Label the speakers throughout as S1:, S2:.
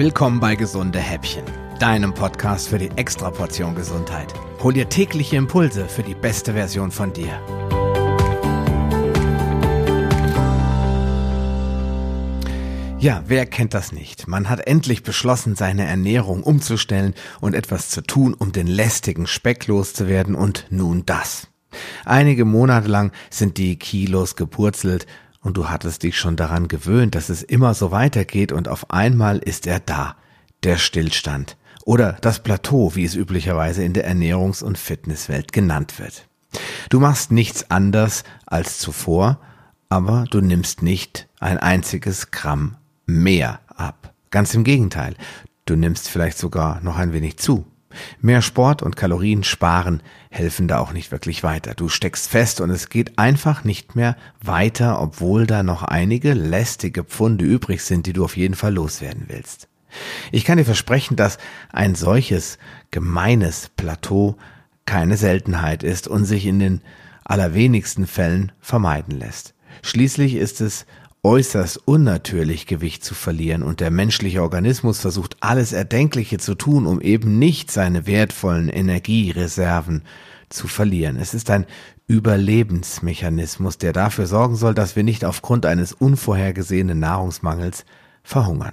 S1: Willkommen bei Gesunde Häppchen, deinem Podcast für die Extraportion Gesundheit. Hol dir tägliche Impulse für die beste Version von dir. Ja, wer kennt das nicht? Man hat endlich beschlossen, seine Ernährung umzustellen und etwas zu tun, um den lästigen Speck loszuwerden und nun das. Einige Monate lang sind die Kilos gepurzelt und du hattest dich schon daran gewöhnt, dass es immer so weitergeht und auf einmal ist er da, der Stillstand oder das Plateau, wie es üblicherweise in der Ernährungs- und Fitnesswelt genannt wird. Du machst nichts anders als zuvor, aber du nimmst nicht ein einziges Gramm mehr ab. Ganz im Gegenteil, du nimmst vielleicht sogar noch ein wenig zu. Mehr Sport und Kalorien sparen helfen da auch nicht wirklich weiter. Du steckst fest und es geht einfach nicht mehr weiter, obwohl da noch einige lästige Pfunde übrig sind, die du auf jeden Fall loswerden willst. Ich kann dir versprechen, dass ein solches gemeines Plateau keine Seltenheit ist und sich in den allerwenigsten Fällen vermeiden lässt. Schließlich ist es äußerst unnatürlich Gewicht zu verlieren und der menschliche Organismus versucht alles Erdenkliche zu tun, um eben nicht seine wertvollen Energiereserven zu verlieren. Es ist ein Überlebensmechanismus, der dafür sorgen soll, dass wir nicht aufgrund eines unvorhergesehenen Nahrungsmangels verhungern.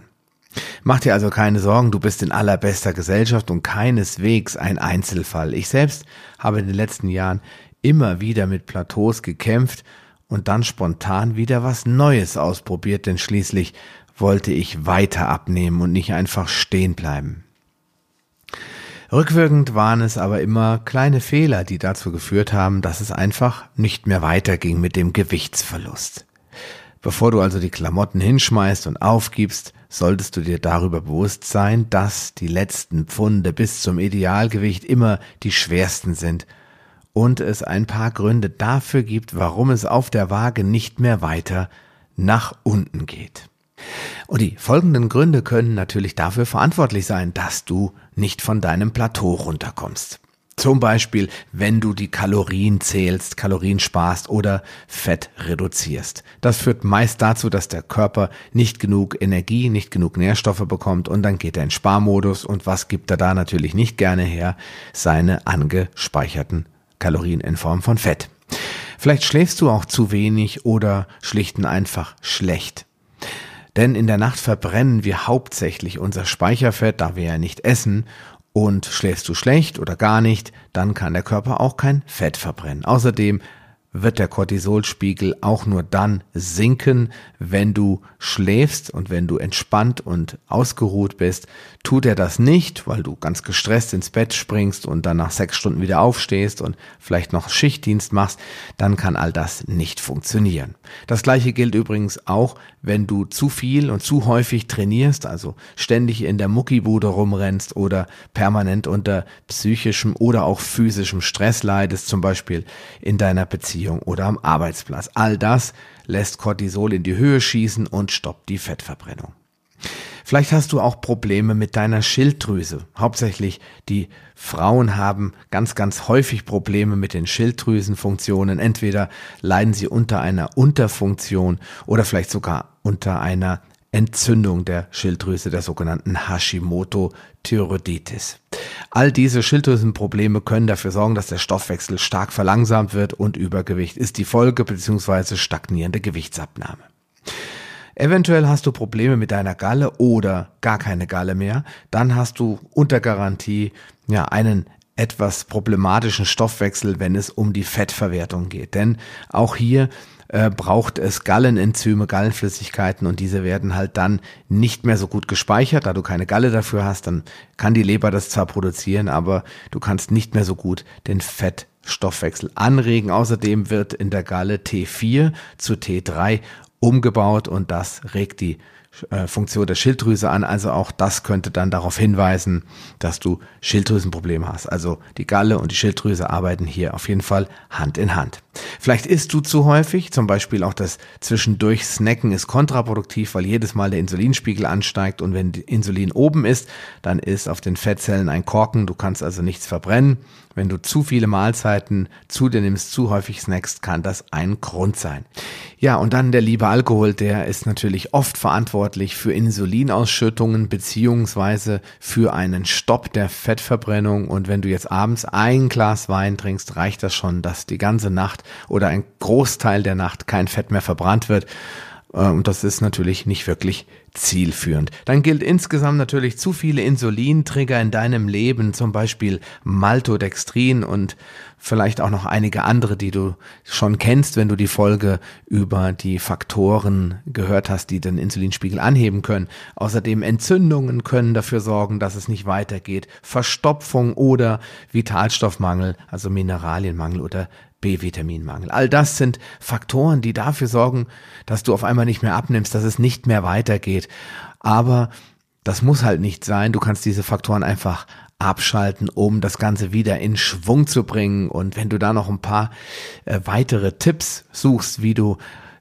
S1: Mach dir also keine Sorgen, du bist in allerbester Gesellschaft und keineswegs ein Einzelfall. Ich selbst habe in den letzten Jahren immer wieder mit Plateaus gekämpft und dann spontan wieder was Neues ausprobiert, denn schließlich wollte ich weiter abnehmen und nicht einfach stehen bleiben. Rückwirkend waren es aber immer kleine Fehler, die dazu geführt haben, dass es einfach nicht mehr weiterging mit dem Gewichtsverlust. Bevor du also die Klamotten hinschmeißt und aufgibst, solltest du dir darüber bewusst sein, dass die letzten Pfunde bis zum Idealgewicht immer die schwersten sind und es ein paar Gründe dafür gibt, warum es auf der Waage nicht mehr weiter nach unten geht. Und die folgenden Gründe können natürlich dafür verantwortlich sein, dass du nicht von deinem Plateau runterkommst. Zum Beispiel, wenn du die Kalorien zählst, Kalorien sparst oder Fett reduzierst. Das führt meist dazu, dass der Körper nicht genug Energie, nicht genug Nährstoffe bekommt und dann geht er in Sparmodus und was gibt er da natürlich nicht gerne her? Seine angespeicherten Kalorien in Form von Fett. Vielleicht schläfst du auch zu wenig oder schlichten einfach schlecht. Denn in der Nacht verbrennen wir hauptsächlich unser Speicherfett, da wir ja nicht essen. Und schläfst du schlecht oder gar nicht, dann kann der Körper auch kein Fett verbrennen. Außerdem wird der Cortisolspiegel auch nur dann sinken, wenn du schläfst und wenn du entspannt und ausgeruht bist. Tut er das nicht, weil du ganz gestresst ins Bett springst und dann nach sechs Stunden wieder aufstehst und vielleicht noch Schichtdienst machst, dann kann all das nicht funktionieren. Das gleiche gilt übrigens auch, wenn du zu viel und zu häufig trainierst, also ständig in der Muckibude rumrennst oder permanent unter psychischem oder auch physischem Stress leidest, zum Beispiel in deiner Beziehung Beziehung oder am Arbeitsplatz. All das lässt Cortisol in die Höhe schießen und stoppt die Fettverbrennung. Vielleicht hast du auch Probleme mit deiner Schilddrüse. Hauptsächlich die Frauen haben ganz, ganz häufig Probleme mit den Schilddrüsenfunktionen. Entweder leiden sie unter einer Unterfunktion oder vielleicht sogar unter einer Entzündung der Schilddrüse, der sogenannten Hashimoto-Thyreoiditis. All diese Schilddrüsenprobleme können dafür sorgen, dass der Stoffwechsel stark verlangsamt wird und Übergewicht ist die Folge bzw. stagnierende Gewichtsabnahme. Eventuell hast du Probleme mit deiner Galle oder gar keine Galle mehr, dann hast du unter Garantie ja einen etwas problematischen Stoffwechsel, wenn es um die Fettverwertung geht. Denn auch hier äh, braucht es Gallenenzyme, Gallenflüssigkeiten und diese werden halt dann nicht mehr so gut gespeichert. Da du keine Galle dafür hast, dann kann die Leber das zwar produzieren, aber du kannst nicht mehr so gut den Fettstoffwechsel anregen. Außerdem wird in der Galle T4 zu T3 umgebaut und das regt die äh, Funktion der Schilddrüse an. Also auch das könnte dann darauf hinweisen, dass du Schilddrüsenprobleme hast. Also die Galle und die Schilddrüse arbeiten hier auf jeden Fall Hand in Hand. Vielleicht isst du zu häufig, zum Beispiel auch das zwischendurch Snacken ist kontraproduktiv, weil jedes Mal der Insulinspiegel ansteigt und wenn Insulin oben ist, dann ist auf den Fettzellen ein Korken, du kannst also nichts verbrennen. Wenn du zu viele Mahlzeiten zu dir nimmst, zu häufig snackst, kann das ein Grund sein. Ja, und dann der liebe Alkohol, der ist natürlich oft verantwortlich für Insulinausschüttungen beziehungsweise für einen Stopp der Fettverbrennung. Und wenn du jetzt abends ein Glas Wein trinkst, reicht das schon, dass die ganze Nacht oder ein Großteil der Nacht kein Fett mehr verbrannt wird. Äh, und das ist natürlich nicht wirklich zielführend. Dann gilt insgesamt natürlich zu viele Insulintrigger in deinem Leben, zum Beispiel Maltodextrin und vielleicht auch noch einige andere, die du schon kennst, wenn du die Folge über die Faktoren gehört hast, die den Insulinspiegel anheben können. Außerdem Entzündungen können dafür sorgen, dass es nicht weitergeht. Verstopfung oder Vitalstoffmangel, also Mineralienmangel oder B-Vitaminmangel. All das sind Faktoren, die dafür sorgen, dass du auf einmal nicht mehr abnimmst, dass es nicht mehr weitergeht. Aber das muss halt nicht sein. Du kannst diese Faktoren einfach abschalten, um das Ganze wieder in Schwung zu bringen. Und wenn du da noch ein paar äh, weitere Tipps suchst, wie du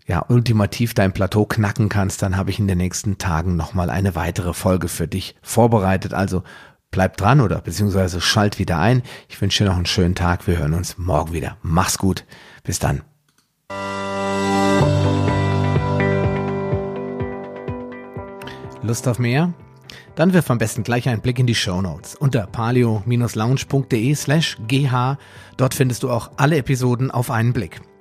S1: ja ultimativ dein Plateau knacken kannst, dann habe ich in den nächsten Tagen nochmal eine weitere Folge für dich vorbereitet. Also bleib dran oder beziehungsweise schalt wieder ein. Ich wünsche dir noch einen schönen Tag. Wir hören uns morgen wieder. Mach's gut. Bis dann. Lust auf mehr? Dann wirf am besten gleich einen Blick in die Show Notes unter palio-lounge.de slash gh. Dort findest du auch alle Episoden auf einen Blick.